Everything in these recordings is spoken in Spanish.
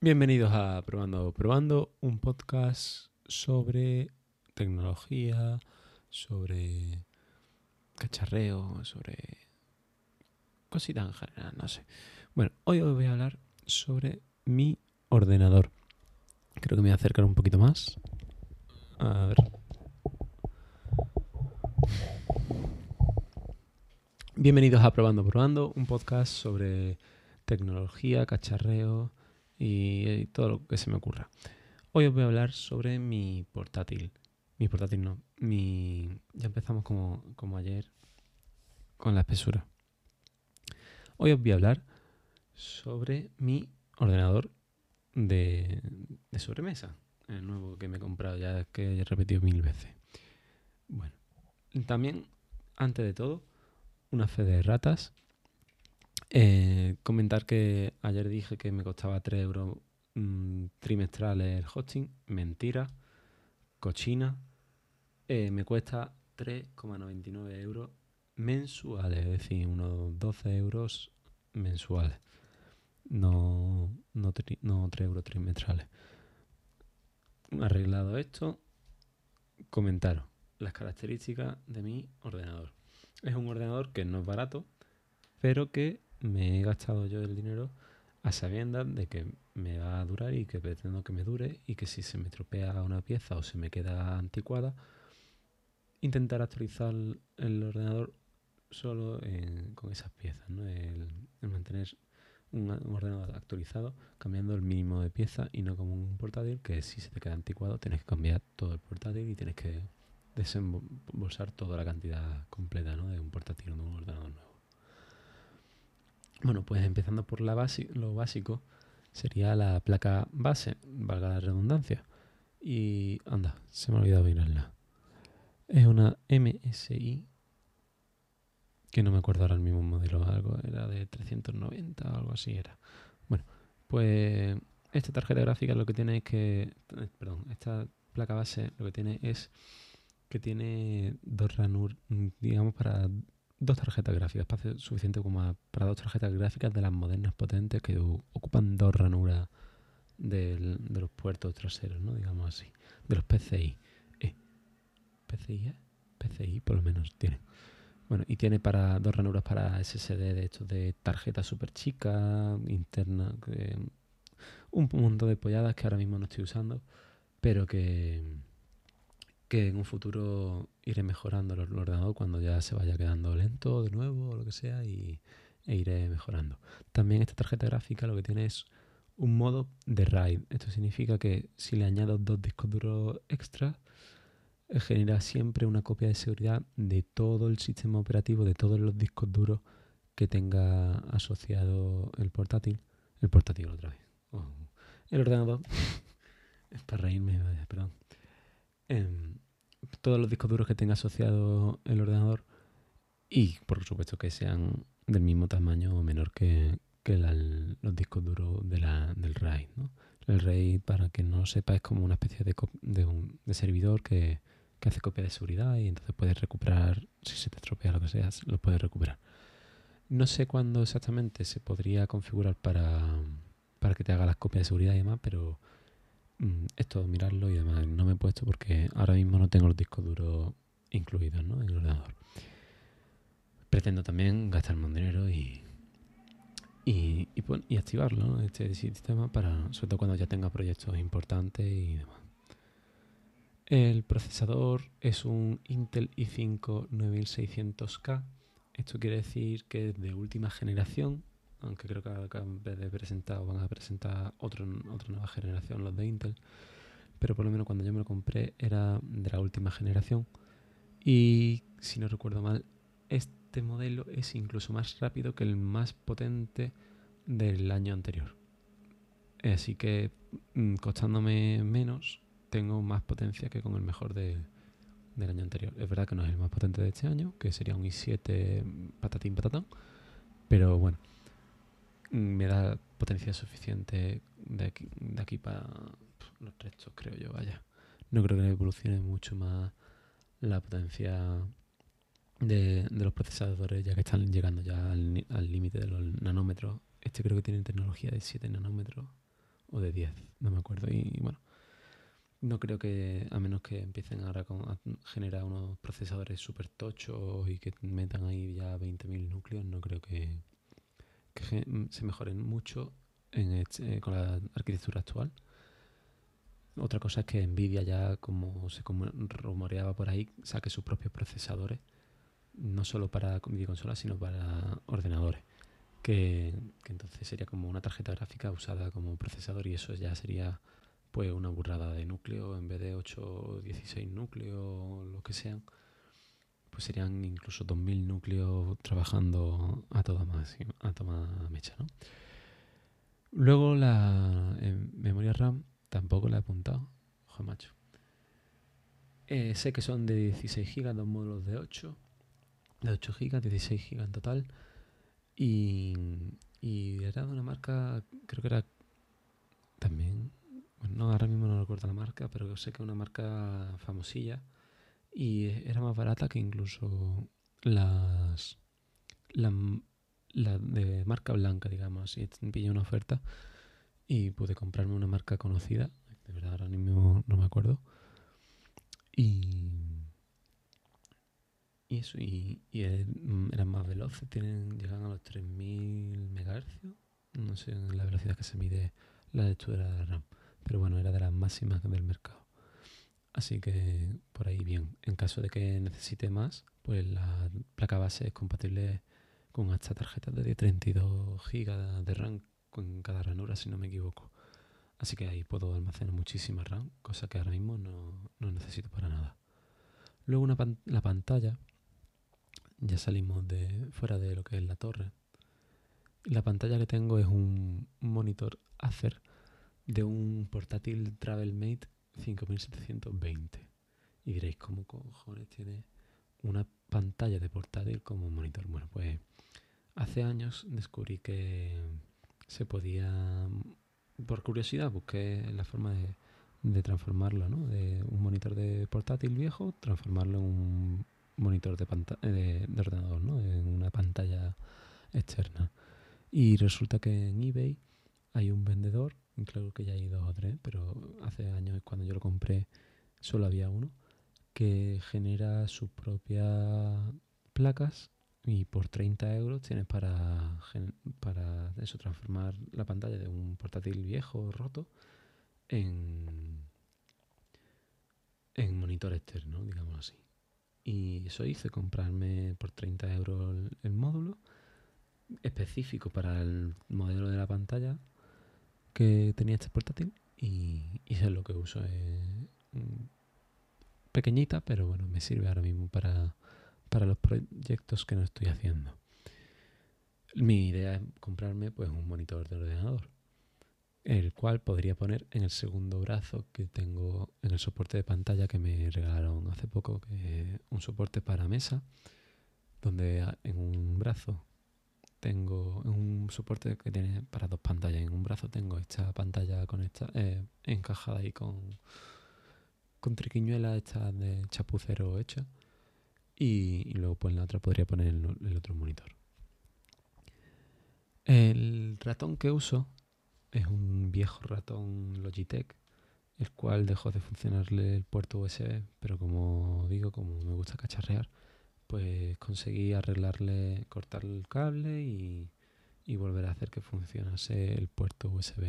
Bienvenidos a Probando Probando, un podcast sobre tecnología, sobre cacharreo, sobre cositas en general, no sé. Bueno, hoy os voy a hablar sobre mi ordenador. Creo que me voy a acercar un poquito más. A ver. Bienvenidos a Probando Probando, un podcast sobre tecnología, cacharreo y, todo lo que se me ocurra. Hoy os voy a hablar sobre mi portátil. Mi portátil no. Mi... Ya empezamos como, como ayer con la espesura. Hoy os voy a hablar sobre mi ordenador de, de sobremesa. El nuevo que me he comprado ya que he repetido mil veces. Bueno, también, antes de todo, una fe de ratas eh, comentar que ayer dije que me costaba 3 euros mm, trimestrales el hosting. Mentira. Cochina. Eh, me cuesta 3,99 euros mensuales, es decir, unos 12 euros mensuales. No, no, 3 euros trimestrales. Arreglado esto, comentaros las características de mi ordenador. Es un ordenador que no es barato, pero que me he gastado yo el dinero a sabiendas de que me va a durar y que pretendo que me dure y que si se me tropea una pieza o se me queda anticuada, intentar actualizar el ordenador solo con esas piezas, ¿no? el, mantener un, ordenador actualizado cambiando el mínimo de piezas y no como un portátil que si se te queda anticuado tienes que cambiar todo el portátil y tienes que desembolsar toda la cantidad completa ¿no? de un portátil o de un ordenador nuevo. Bueno, pues empezando por la lo básico, sería la placa base, valga la redundancia. Y anda, se me ha olvidado mirarla. Es una MSI, que no me acuerdo ahora el mismo modelo, algo era de 390 o algo así era. Bueno, pues esta tarjeta gráfica lo que tiene es que, eh, perdón, esta placa base lo que tiene es que tiene dos ranur, digamos, para dos tarjetas gráficas, espacio suficiente como para dos tarjetas gráficas de las modernas potentes que ocupan dos ranuras de los puertos traseros, ¿no? Digamos así. De los PCI. Eh, ¿PCI? PCI por lo menos tiene. Bueno, y tiene para dos ranuras para SSD de estos de tarjeta súper chica, interna, un montón de polladas que ahora mismo no estoy usando, pero que que en un futuro iré mejorando el ordenador cuando ya se vaya quedando lento de nuevo o lo que sea y, e iré mejorando. También esta tarjeta gráfica lo que tiene es un modo de RAID. Esto significa que si le añado dos discos duros extra, eh, genera siempre una copia de seguridad de todo el sistema operativo, de todos los discos duros que tenga asociado el portátil. El portátil otra vez. Oh, el ordenador. es para reírme, perdón. Em, todos los discos duros que tenga asociado el ordenador y por supuesto que sean del mismo tamaño o menor que, los discos duros de la, del RAID. El RAID, para que no lo sepa, es como una especie de, de, un, de servidor que, que, hace copia de seguridad y entonces puedes recuperar, si se te estropea lo que sea, lo puedes recuperar. No sé cuándo exactamente se podría configurar para, para que te haga las copias de seguridad y demás, pero esto mirarlo y además no me he puesto porque ahora mismo no tengo los discos duros incluidos en el ordenador. Pretendo también gastarme un dinero y, y, y, activarlo, este sistema, para, sobre todo cuando ya tenga proyectos importantes y demás. El procesador es un Intel i5 9600K. Esto quiere decir que es de última generación, aunque creo que acaban de presentar van a presentar otro, otra nueva generación, los de Intel, pero por lo menos cuando yo me lo compré era de la última generación y si no recuerdo mal, este modelo es incluso más rápido que el más potente del año anterior. Así que mm, costándome menos, tengo más potencia que con el mejor del año anterior. Es verdad que no es el más potente de este año, que sería un i7 patatín patatón, pero bueno, me da potencia suficiente de aquí, de aquí para los restos, creo yo, vaya. No creo que evolucione mucho más la potencia de, los procesadores, ya que están llegando ya al límite de los nanómetros. Este creo que tiene tecnología de 7 nanómetros o de 10, no me acuerdo. Y, bueno, no creo que, a menos que empiecen ahora a generar unos procesadores súper tochos y que metan ahí ya 20.000 núcleos, no creo que, se mejoren mucho eh, con la arquitectura actual. Otra cosa es que Nvidia ya, como se rumoreaba por ahí, saque sus propios procesadores, no solo para videoconsolas, sino para ordenadores. Que, entonces sería como una tarjeta gráfica usada como procesador y eso ya sería pues una burrada de núcleo en vez de 8 o 16 núcleos lo que sean pues serían incluso 2000 núcleos trabajando a toda más a toda mecha ¿no? luego la memoria RAM Tampoco la he apuntado. Ojo, macho. Eh, sé que son de 16 GB, dos módulos de 8. De 8 GB, 16 GB en total. Y, y era de una marca, creo que era también, bueno, ahora mismo no recuerdo la marca, pero sé que es una marca famosilla. Y era más barata que incluso las, la, de marca blanca, digamos. Y pillé una oferta y pude comprarme una marca conocida, de verdad ahora mismo no me acuerdo. Y, y eso, y, mm, eran más veloces, tienen, llegan a los 3000 MHz, no sé la velocidad que se mide la lectura de RAM, pero bueno, era de las máximas del mercado. Así que por ahí bien. En caso de que necesite más, pues la placa base es compatible con hasta tarjetas de 32 GB de RAM con cada ranura, si no me equivoco. Así que ahí puedo almacenar muchísima RAM, cosa que ahora mismo no, necesito para nada. Luego la pantalla, ya salimos de fuera de lo que es la torre. La pantalla que tengo es un monitor Acer de un portátil TravelMate 5720. Y diréis, ¿cómo cojones tiene una pantalla de portátil como monitor? Bueno, pues hace años descubrí que se podía, por curiosidad, busqué la forma de, de transformarlo, ¿no? De un monitor de portátil viejo, transformarlo en un monitor de, de, de ordenador, ¿no? En una pantalla externa. Y resulta que en eBay hay un vendedor, creo que ya hay dos o tres, pero hace años cuando yo lo compré solo había uno, que genera sus propias placas y por 30 euros tienes para, para eso, transformar la pantalla de un portátil viejo roto en, en monitor externo, digamos así. Y eso hice, comprarme por 30 euros el, módulo específico para el modelo de la pantalla que tenía este portátil y, es lo que uso. pequeñita, pero bueno, me sirve ahora mismo para para los proyectos que no estoy haciendo. Mi idea es comprarme pues un monitor de ordenador, el cual podría poner en el segundo brazo que tengo en el soporte de pantalla que me regalaron hace poco, un soporte para mesa, donde en un brazo tengo un soporte que tiene para dos pantallas. En un brazo tengo esta pantalla eh, encajada ahí con, con triquiñuela esta de chapucero hecha y, luego pues en la otra podría poner el, otro monitor. El ratón que uso es un viejo ratón Logitech, el cual dejó de funcionarle el puerto USB, pero como digo, como me gusta cacharrear, pues conseguí arreglarle, cortar el cable y, volver a hacer que funcionase el puerto USB.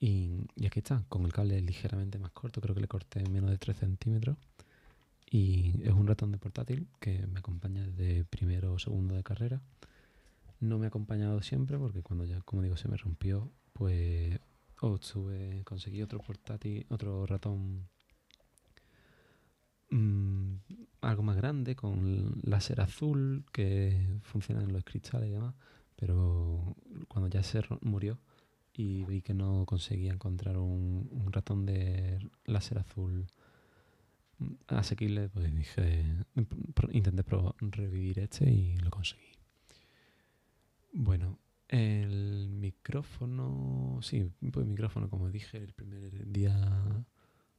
Y, aquí está, con el cable ligeramente más corto, creo que le corté menos de 3 centímetros y es un ratón de portátil que me acompaña desde primero o segundo de carrera. No me ha acompañado siempre porque cuando ya, como digo, se me rompió, pues obtuve, conseguí otro portátil, otro ratón mm, algo más grande con láser azul que funciona en los cristales y demás. Pero cuando ya se murió y vi que no conseguía encontrar un, ratón de láser azul asequible, pues dije, intenté revivir este y lo conseguí. Bueno, el micrófono, sí, pues micrófono, como dije el primer día,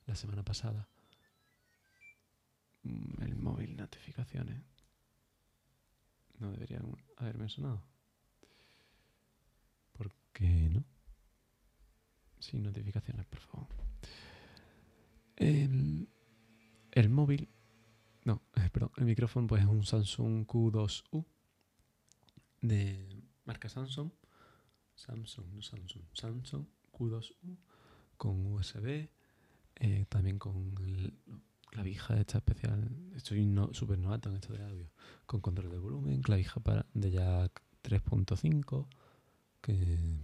la semana pasada. Mm, el móvil, notificaciones. No debería haberme sonado. ¿Por qué no? Sin notificaciones, por favor. El, el móvil, no, perdón, el micrófono pues es un Samsung Q2U de marca Samsung. Samsung, no Samsung, Samsung Q2U con USB, eh, también con el, clavija esta especial. Estoy no, súper novato en esto de audio. Con control de volumen, clavija para, de jack 3.5, que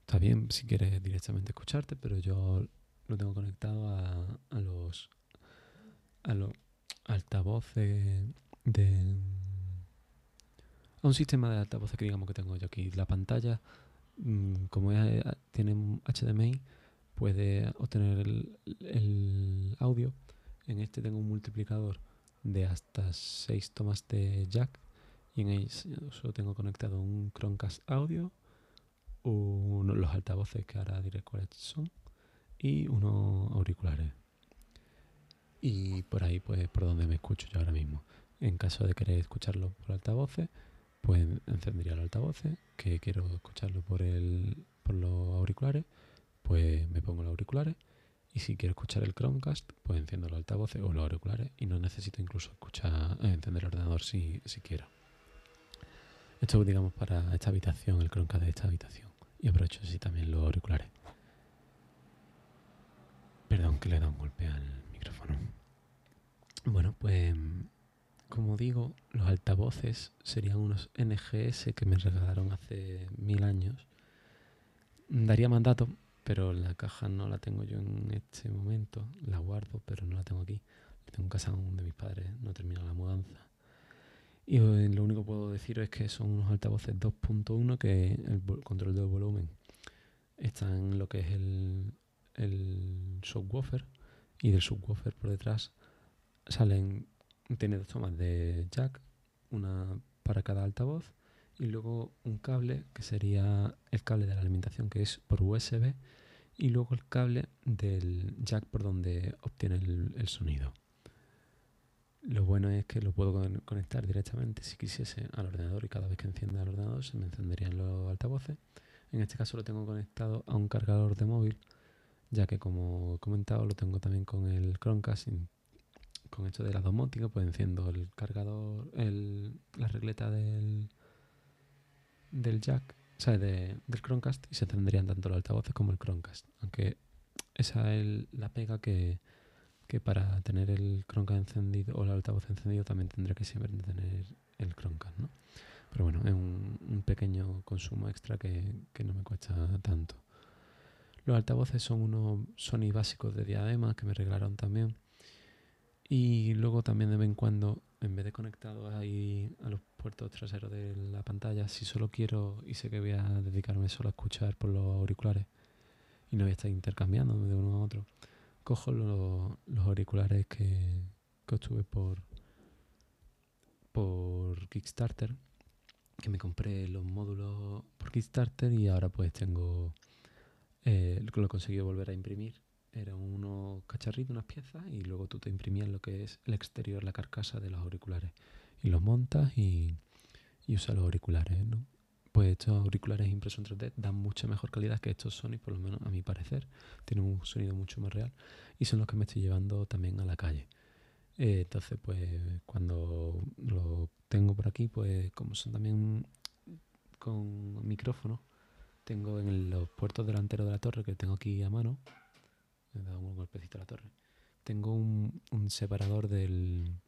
está bien si quieres directamente escucharte, pero yo lo tengo conectado a, los a los altavoces de a un sistema de altavoces que digamos que tengo yo aquí. La pantalla, mm, como es, eh, tiene HDMI, puede obtener el, audio. En este tengo un multiplicador de hasta 6 tomas de jack y en eso tengo conectado un Chromecast audio, uno, los altavoces que ahora diré cuáles son y unos auriculares. Y por ahí pues por donde me escucho yo ahora mismo. En caso de querer escucharlo por altavoces, pues encendería los altavoces, que quiero escucharlo por el por los auriculares pues me pongo los auriculares y si quiero escuchar el Chromecast, pues enciendo los altavoces o los auriculares y no necesito incluso escuchar, eh, encender el ordenador si, si quiero. Esto digamos para esta habitación, el Chromecast de esta habitación. Y aprovecho así también los auriculares. Perdón que le he dado un golpe al micrófono. Bueno, pues como digo, los altavoces serían unos NGS que me regalaron hace mil años. Daría mandato pero la caja no la tengo yo en este momento, la guardo, pero no la tengo aquí. La tengo en casa de mis padres, no he terminado la mudanza. Y eh, lo único que puedo deciros es que son unos altavoces 2.1 que el control del volumen está en lo que es el, el subwoofer y del subwoofer por detrás salen, tiene dos tomas de jack, una para cada altavoz y luego un cable que sería el cable de la alimentación que es por USB y luego el cable del jack por donde obtiene el, sonido. Lo bueno es que lo puedo conectar directamente si quisiese al ordenador y cada vez que encienda el ordenador se me encenderían los altavoces. En este caso lo tengo conectado a un cargador de móvil, ya que como he comentado lo tengo también con el Chromecast. Con esto de la domótica, pues enciendo el cargador, el, la regleta del, del jack, o sea, del Chromecast y se tendrían tanto los altavoces como el Chromecast. Aunque esa es la pega que, para tener el Chromecast encendido o el altavoz encendido también tendría que siempre tener el Chromecast, ¿no? Pero bueno, es un, pequeño consumo extra que, que, no me cuesta tanto. Los altavoces son unos Sony básicos de diadema que me regalaron también. Y luego también de vez en cuando en vez de conectado ahí a los puertos traseros de la pantalla, si solo quiero y sé que voy a dedicarme solo a escuchar por los auriculares y no voy a estar intercambiando de uno a otro, cojo los, auriculares que, que obtuve por, por Kickstarter, que me compré los módulos por Kickstarter y ahora pues tengo, eh, lo he conseguido volver a imprimir eran unos cacharritos, unas piezas, y luego tú te imprimías lo que es el exterior, la carcasa de los auriculares. Y los montas y, usas los auriculares, ¿no? Pues estos auriculares impresos en 3D dan mucha mejor calidad que estos Sony, por lo menos a mi parecer. Tienen un sonido mucho más real y son los que me estoy llevando también a la calle. Eh, entonces, pues cuando lo tengo por aquí, pues como son también con micrófono, tengo en los puertos delanteros de la torre que tengo aquí a mano, me he dado un golpecito a la torre. Tengo un separador del,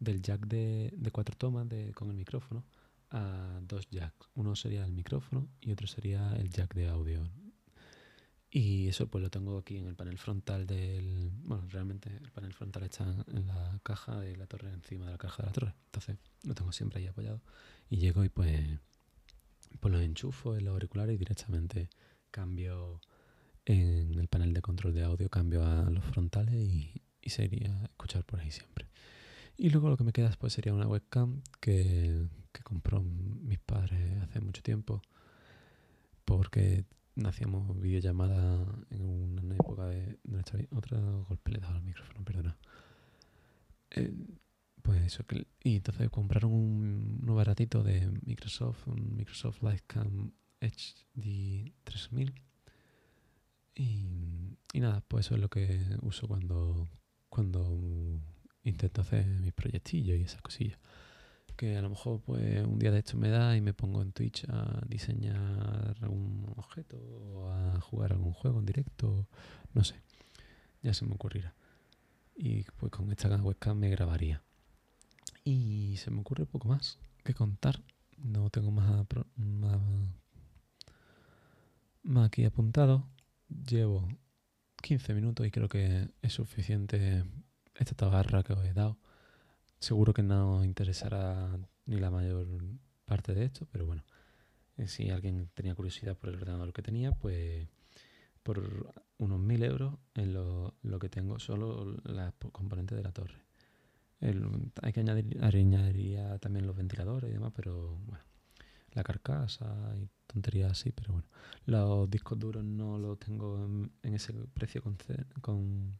del jack de, cuatro tomas de, con el micrófono a dos jacks. Uno sería el micrófono y otro sería el jack de audio. Y eso pues lo tengo aquí en el panel frontal del... Bueno, realmente el panel frontal está en la caja de la torre, encima de la caja de la torre. Entonces lo tengo siempre ahí apoyado. Y llego y pues, pues lo enchufo en los auriculares y directamente cambio en el panel de control de audio cambio a los frontales y, sería escuchar por ahí siempre. Y luego lo que me queda después sería una webcam que, que compró mis padres hace mucho tiempo porque hacíamos videollamada en una época de nuestra vida. Otro golpe le he dado al micrófono, perdona. Eh, pues eso, que, y entonces compraron un, un baratito de Microsoft, un Microsoft Livecam HD 3000 Y, y nada, pues eso es lo que uso cuando, cuando intento hacer mis proyectillos y esas cosillas. Que a lo mejor pues un día de esto me da y me pongo en Twitch a diseñar algún objeto o a jugar algún juego en directo, no sé, ya se me ocurrirá. Y pues con esta webcam me grabaría. Y se me ocurre poco más que contar. No tengo más, más, más aquí apuntado. Llevo 15 minutos y creo que es suficiente esta tabarra que os he dado. Seguro que no os interesará ni la mayor parte de esto, pero bueno, eh, si alguien tenía curiosidad por el ordenador que tenía, pues por unos 1000 euros en lo, lo que tengo solo las componentes de la torre. hay que añadir añadiría también los ventiladores y demás, pero bueno, la carcasa y tonterías así, pero bueno, los discos duros no los tengo en, ese precio con, con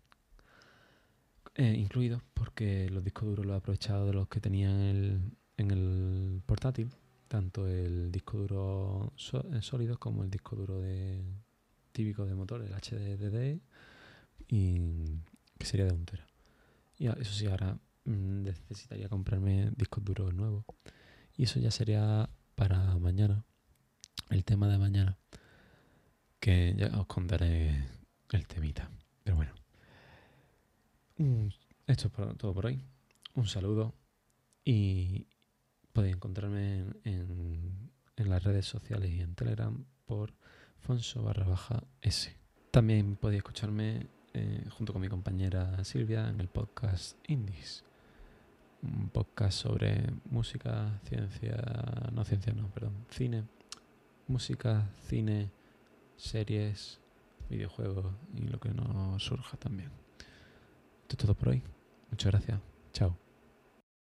eh, incluidos porque los discos duros los he aprovechado de los que tenía en el, en el portátil, tanto el disco duro eh, sólido como el disco duro de típico de motor, el HDD, y que sería de un tera. Y eso sí, ahora mm, necesitaría comprarme discos duros nuevos. Y eso ya sería para mañana, el tema de mañana, que ya os contaré el temita. Pero bueno. Esto es todo por hoy. Un saludo y podéis encontrarme en, las redes sociales y en Telegram por Fonso baja S. También podéis escucharme eh, junto con mi compañera Silvia en el podcast Indies. Un podcast sobre música, ciencia, no ciencia, no, perdón, cine, música, cine, series, videojuegos y lo que nos surja también. Esto es todo por hoy. Muchas gracias. Chao.